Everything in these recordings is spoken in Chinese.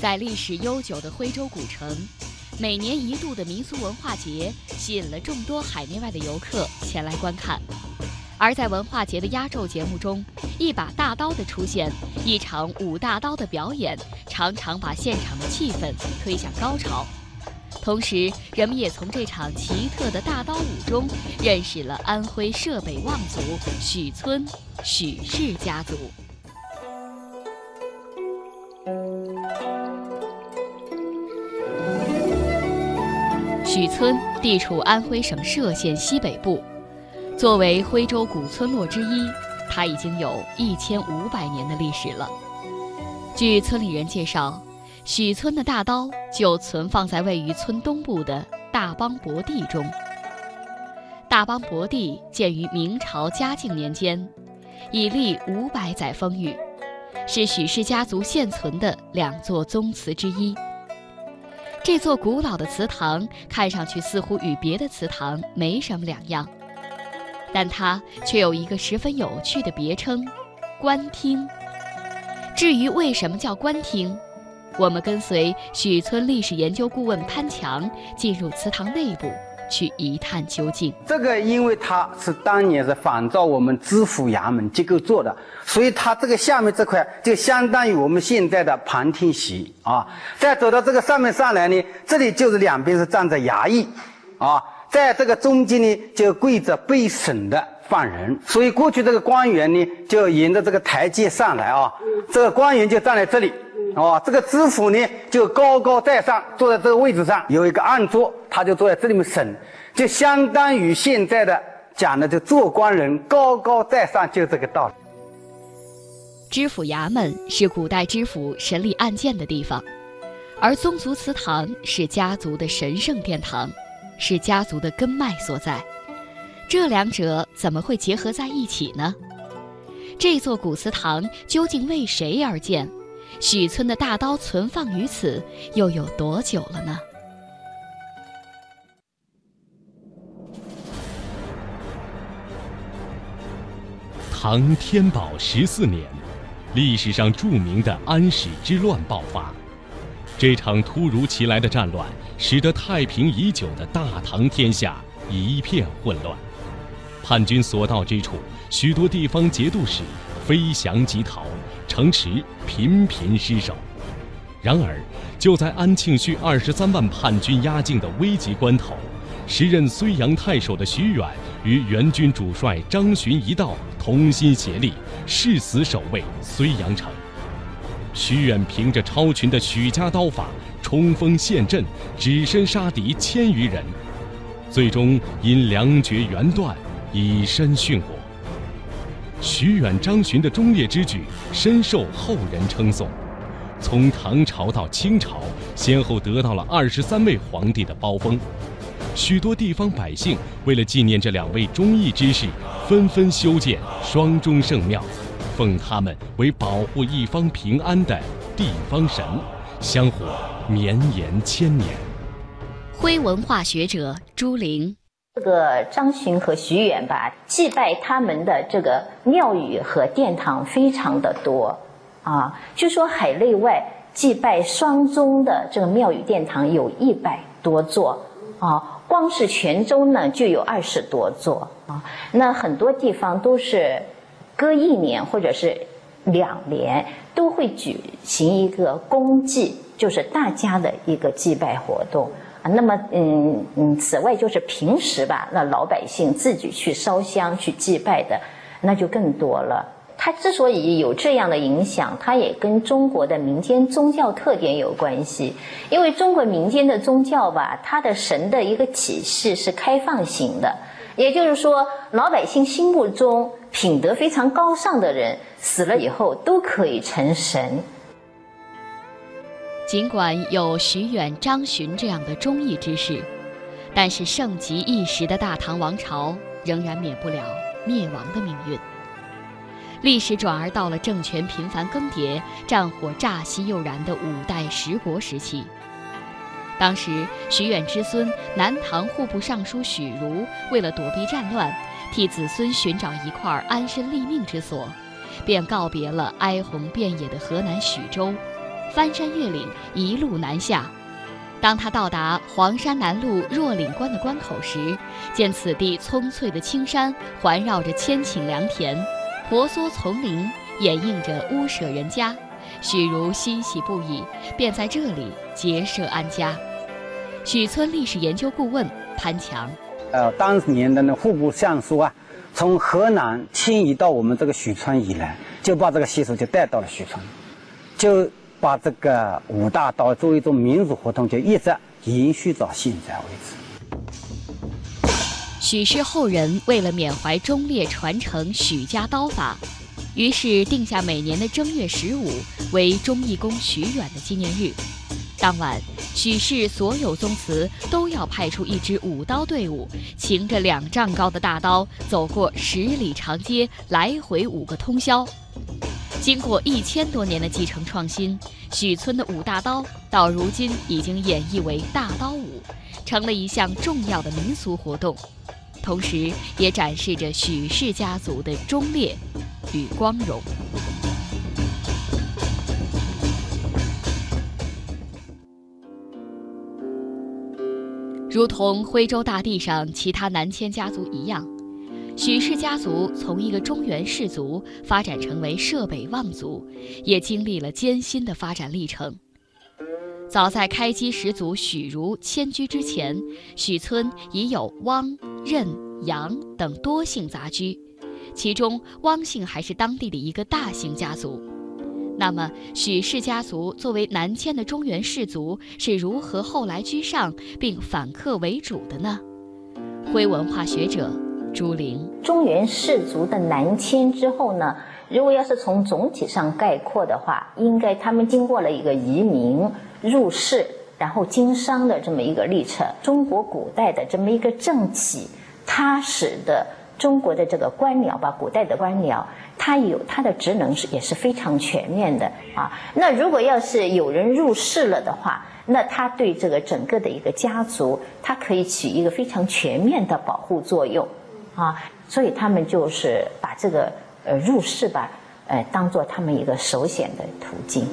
在历史悠久的徽州古城，每年一度的民俗文化节吸引了众多海内外的游客前来观看。而在文化节的压轴节目中，一把大刀的出现，一场舞大刀的表演，常常把现场的气氛推向高潮。同时，人们也从这场奇特的大刀舞中，认识了安徽社北望族许村许氏家族。许村地处安徽省歙县西北部，作为徽州古村落之一，它已经有一千五百年的历史了。据村里人介绍，许村的大刀就存放在位于村东部的大邦博地中。大邦博地建于明朝嘉靖年间，已历五百载风雨，是许氏家族现存的两座宗祠之一。这座古老的祠堂看上去似乎与别的祠堂没什么两样，但它却有一个十分有趣的别称——官厅。至于为什么叫官厅，我们跟随许村历史研究顾问潘强进入祠堂内部。去一探究竟。这个，因为它是当年是仿照我们知府衙门结构做的，所以它这个下面这块就相当于我们现在的旁听席啊。再走到这个上面上来呢，这里就是两边是站着衙役，啊，在这个中间呢就跪着被审的犯人。所以过去这个官员呢就沿着这个台阶上来啊，这个官员就站在这里。哦，这个知府呢就高高在上，坐在这个位置上，有一个案桌，他就坐在这里面审，就相当于现在的讲的，就做官人高高在上，就这个道理。知府衙门是古代知府审理案件的地方，而宗族祠堂是家族的神圣殿堂，是家族的根脉所在。这两者怎么会结合在一起呢？这座古祠堂究竟为谁而建？许村的大刀存放于此，又有多久了呢？唐天宝十四年，历史上著名的安史之乱爆发。这场突如其来的战乱，使得太平已久的大唐天下一片混乱。叛军所到之处，许多地方节度使飞翔即逃。城池频频失守，然而就在安庆绪二十三万叛军压境的危急关头，时任睢阳太守的徐远与援军主帅张巡一道同心协力，誓死守卫睢阳城。徐远凭着超群的许家刀法，冲锋陷阵，只身杀敌千余人，最终因粮绝援断，以身殉国。徐远、张巡的忠烈之举深受后人称颂，从唐朝到清朝，先后得到了二十三位皇帝的褒封。许多地方百姓为了纪念这两位忠义之士，纷纷修建双忠圣庙，奉他们为保护一方平安的地方神，香火绵延千年。徽文化学者朱玲。这个张巡和徐远吧，祭拜他们的这个庙宇和殿堂非常的多，啊，据说海内外祭拜双宗的这个庙宇殿堂有一百多座，啊，光是泉州呢就有二十多座，啊，那很多地方都是隔一年或者是两年都会举行一个公祭，就是大家的一个祭拜活动。那么，嗯嗯，此外就是平时吧，那老百姓自己去烧香去祭拜的，那就更多了。它之所以有这样的影响，它也跟中国的民间宗教特点有关系。因为中国民间的宗教吧，它的神的一个体系是开放型的，也就是说，老百姓心目中品德非常高尚的人，死了以后都可以成神。尽管有徐远、张巡这样的忠义之士，但是盛极一时的大唐王朝仍然免不了灭亡的命运。历史转而到了政权频繁更迭、战火乍熄又燃的五代十国时期。当时，徐远之孙南唐户部尚书许茹为了躲避战乱，替子孙寻找一块安身立命之所，便告别了哀鸿遍野的河南许州。翻山越岭，一路南下。当他到达黄山南麓若岭关的关口时，见此地葱翠的青山环绕着千顷良田，婆娑丛林掩映着屋舍人家，许如欣喜不已，便在这里结社安家。许村历史研究顾问潘强，呃，当年的那户部尚书啊，从河南迁移到我们这个许村以来，就把这个习俗就带到了许村，就把这个五大刀作为一种民俗活动，就一直延续到现在为止。许氏后人为了缅怀忠烈传承许家刀法，于是定下每年的正月十五为忠义公许远的纪念日。当晚，许氏所有宗祠都要派出一支舞刀队伍，擎着两丈高的大刀，走过十里长街，来回五个通宵。经过一千多年的继承创新，许村的舞大刀到如今已经演绎为大刀舞，成了一项重要的民俗活动，同时也展示着许氏家族的忠烈与光荣。如同徽州大地上其他南迁家族一样，许氏家族从一个中原氏族发展成为浙北望族，也经历了艰辛的发展历程。早在开基始祖许如迁居之前，许村已有汪、任、杨等多姓杂居，其中汪姓还是当地的一个大姓家族。那么，许氏家族作为南迁的中原氏族，是如何后来居上并反客为主的呢？徽文化学者朱玲：中原氏族的南迁之后呢，如果要是从总体上概括的话，应该他们经过了一个移民、入世，然后经商的这么一个历程。中国古代的这么一个政体，它使得中国的这个官僚吧，古代的官僚。他有他的职能是也是非常全面的啊。那如果要是有人入世了的话，那他对这个整个的一个家族，他可以起一个非常全面的保护作用啊。所以他们就是把这个呃入世吧，呃当做他们一个首选的途径。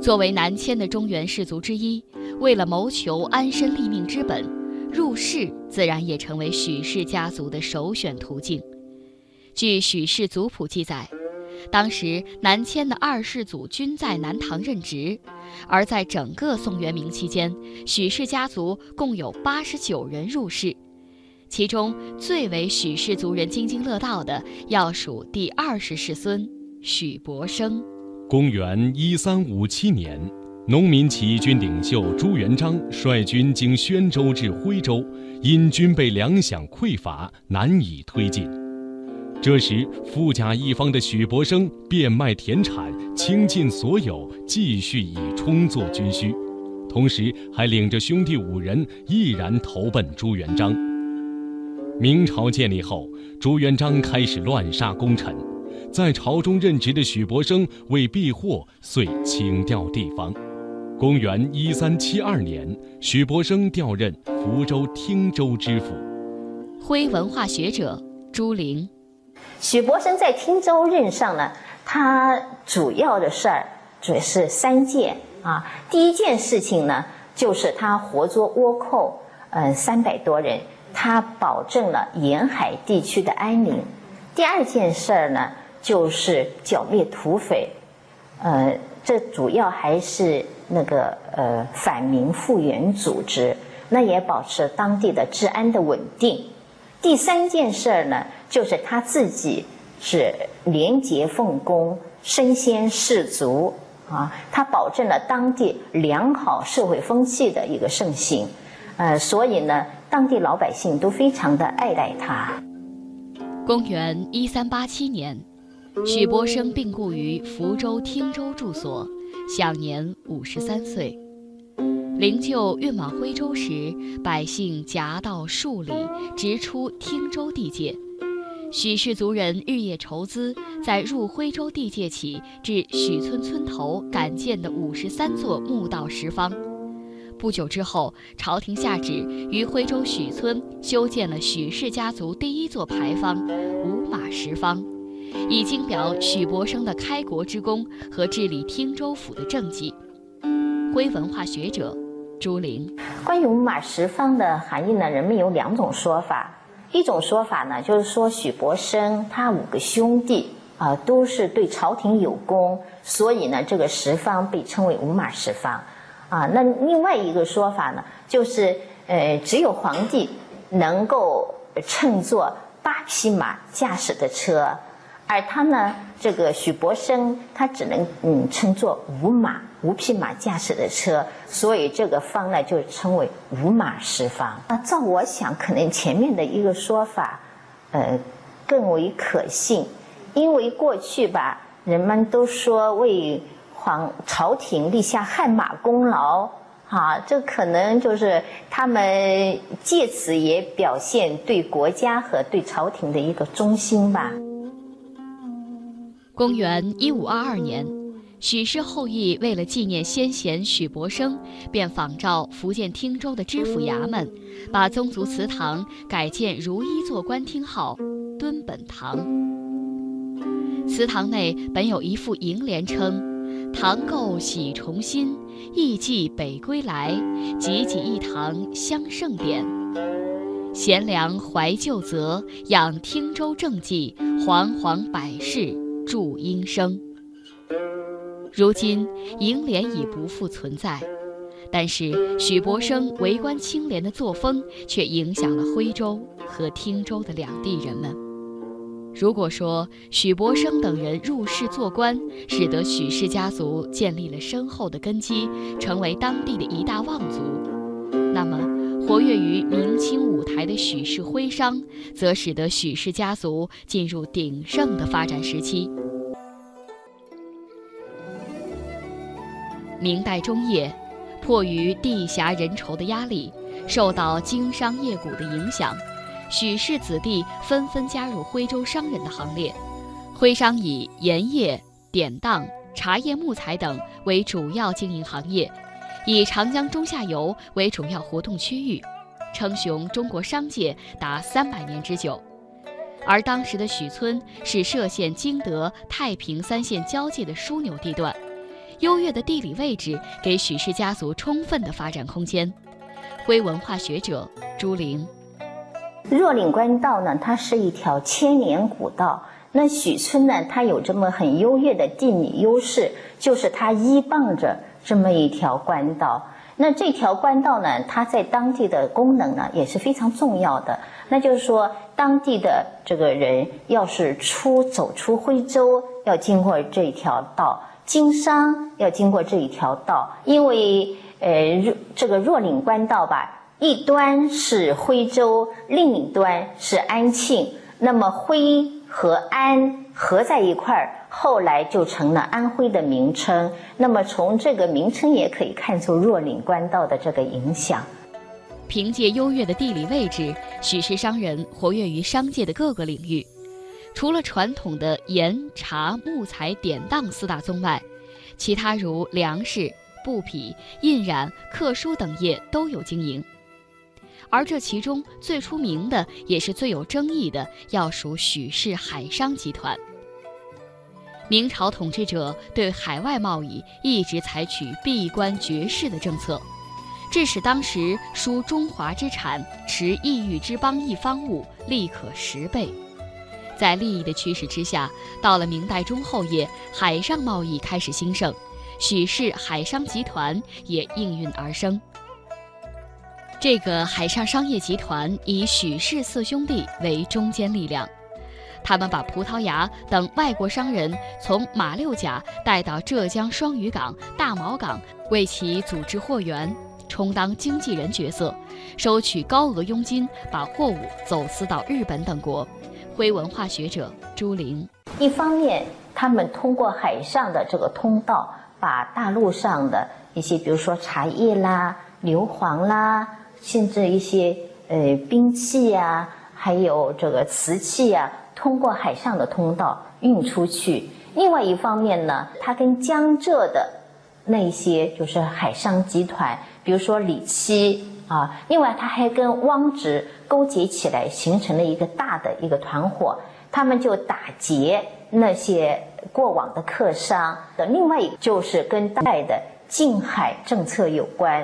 作为南迁的中原氏族之一，为了谋求安身立命之本，入世自然也成为许氏家族的首选途径。据许氏族谱记载，当时南迁的二世祖均在南唐任职，而在整个宋元明期间，许氏家族共有八十九人入仕，其中最为许氏族人津津乐道的，要数第二十世孙许伯生。公元一三五七年，农民起义军领袖朱元璋率军经宣州至徽州，因军备粮饷匮乏，难以推进。这时，富甲一方的许伯生变卖田产，倾尽所有，继续以充作军需，同时还领着兄弟五人毅然投奔朱元璋。明朝建立后，朱元璋开始乱杀功臣，在朝中任职的许伯生为避祸，遂请调地方。公元一三七二年，许伯生调任福州汀州知府。徽文化学者朱玲。许伯生在汀州任上呢，他主要的事儿主要是三件啊。第一件事情呢，就是他活捉倭寇，呃，三百多人，他保证了沿海地区的安宁。第二件事儿呢，就是剿灭土匪，呃，这主要还是那个呃反民复原组织，那也保持当地的治安的稳定。第三件事儿呢。就是他自己是廉洁奉公、身先士卒啊，他保证了当地良好社会风气的一个盛行，呃，所以呢，当地老百姓都非常的爱戴他。公元一三八七年，许伯生病故于福州汀州住所，享年五十三岁。灵柩运往徽州时，百姓夹道数里，直出汀州地界。许氏族人日夜筹资，在入徽州地界起至许村村头赶建的五十三座墓道石方。不久之后，朝廷下旨于徽州许村修建了许氏家族第一座牌坊——五马石方，以经表许伯生的开国之功和治理汀州府的政绩。徽文化学者朱玲，关于五马十方的含义呢，人们有两种说法。一种说法呢，就是说许伯生他五个兄弟啊，都是对朝廷有功，所以呢，这个十方被称为五马十方。啊，那另外一个说法呢，就是呃，只有皇帝能够乘坐八匹马驾驶的车。而他呢，这个许伯生，他只能嗯乘坐五马五匹马驾驶的车，所以这个方呢就称为五马十方。那照我想，可能前面的一个说法，呃，更为可信，因为过去吧，人们都说为皇朝廷立下汗马功劳，啊，这可能就是他们借此也表现对国家和对朝廷的一个忠心吧。公元一五二二年，许氏后裔为了纪念先贤许伯生，便仿照福建汀州的知府衙门，把宗族祠堂改建如一座官厅号“敦本堂”。祠堂内本有一副楹联，称：“堂构喜重新，艺伎北归来，济济一堂香盛典。贤良怀旧泽，养汀州政绩，煌煌百世。”祝英生。如今楹联已不复存在，但是许伯生为官清廉的作风却影响了徽州和汀州的两地人们。如果说许伯生等人入仕做官，使得许氏家族建立了深厚的根基，成为当地的一大望族，那么活跃于明清舞台的许氏徽商，则使得许氏家族进入鼎盛的发展时期。明代中叶，迫于地狭人稠的压力，受到经商业贾的影响，许氏子弟纷纷加入徽州商人的行列。徽商以盐业、典当、茶叶、木材等为主要经营行业，以长江中下游为主要活动区域，称雄中国商界达三百年之久。而当时的许村是歙县经德、太平三县交界的枢纽地段。优越的地理位置给许氏家族充分的发展空间。徽文化学者朱玲，若岭官道呢，它是一条千年古道。那许村呢，它有这么很优越的地理优势，就是它依傍着这么一条官道。那这条官道呢，它在当地的功能呢也是非常重要的。那就是说，当地的这个人要是出走出徽州，要经过这一条道。经商要经过这一条道，因为呃，这个若岭官道吧，一端是徽州，另一端是安庆。那么徽和安合在一块儿，后来就成了安徽的名称。那么从这个名称也可以看出若岭官道的这个影响。凭借优越的地理位置，许氏商人活跃于商界的各个领域。除了传统的盐、茶、木材、典当四大宗外，其他如粮食、布匹、印染、刻书等业都有经营。而这其中最出名的，也是最有争议的，要数许氏海商集团。明朝统治者对海外贸易一直采取闭关绝世的政策，致使当时输中华之产、持异域之邦一方物利可十倍。在利益的驱使之下，到了明代中后叶，海上贸易开始兴盛，许氏海商集团也应运而生。这个海上商业集团以许氏四兄弟为中坚力量，他们把葡萄牙等外国商人从马六甲带到浙江双屿港、大毛港，为其组织货源，充当经纪人角色，收取高额佣金，把货物走私到日本等国。徽文化学者朱玲，一方面，他们通过海上的这个通道，把大陆上的一些，比如说茶叶啦、硫磺啦，甚至一些呃兵器呀，还有这个瓷器呀，通过海上的通道运出去。另外一方面呢，它跟江浙的那些就是海上集团，比如说李七。啊，另外他还跟汪直勾结起来，形成了一个大的一个团伙，他们就打劫那些过往的客商的，另外一就是跟当代的禁海政策有关，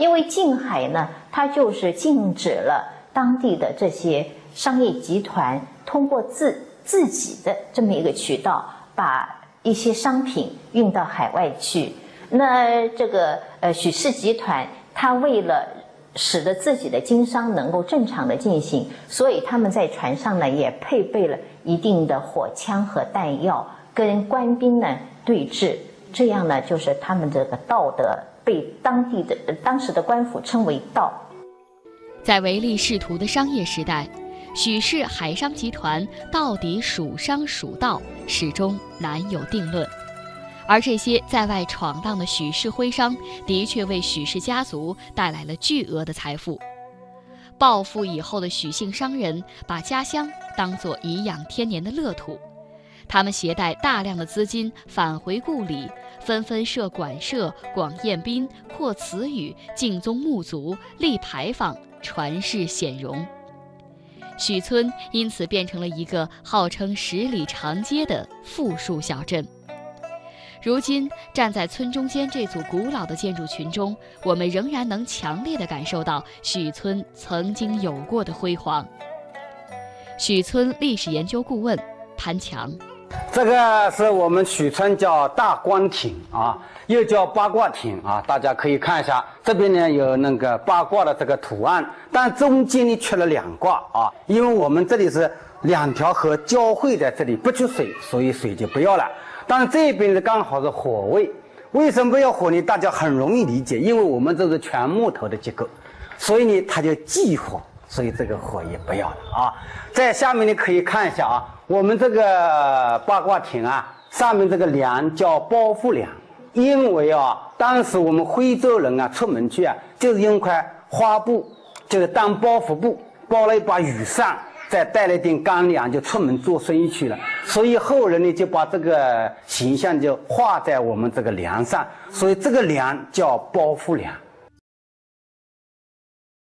因为近海呢，它就是禁止了当地的这些商业集团通过自自己的这么一个渠道，把一些商品运到海外去。那这个呃许氏集团，它为了使得自己的经商能够正常的进行，所以他们在船上呢也配备了一定的火枪和弹药，跟官兵呢对峙。这样呢，就是他们这个道德被当地的当时的官府称为道。在唯利是图的商业时代，许氏海商集团到底属商属道，始终难有定论。而这些在外闯荡的许氏徽商，的确为许氏家族带来了巨额的财富。暴富以后的许姓商人，把家乡当作颐养天年的乐土，他们携带大量的资金返回故里，纷纷设馆舍、广宴宾、扩祠宇、敬宗墓族、立牌坊，传世显荣。许村因此变成了一个号称十里长街的富庶小镇。如今站在村中间这组古老的建筑群中，我们仍然能强烈地感受到许村曾经有过的辉煌。许村历史研究顾问潘强，这个是我们许村叫大观亭啊，又叫八卦亭啊，大家可以看一下，这边呢有那个八卦的这个图案，但中间呢缺了两卦啊，因为我们这里是两条河交汇在这里，不缺水，所以水就不要了。但这边呢刚好是火位，为什么要火呢？大家很容易理解，因为我们这是全木头的结构，所以呢它就忌火，所以这个火也不要了啊。在下面你可以看一下啊，我们这个八卦亭啊，上面这个梁叫包袱梁，因为啊当时我们徽州人啊出门去啊，就是用块花布，就是当包袱布，包了一把雨伞。再带了一点干粮，就出门做生意去了。所以后人呢，就把这个形象就画在我们这个梁上。所以这个梁叫包袱梁。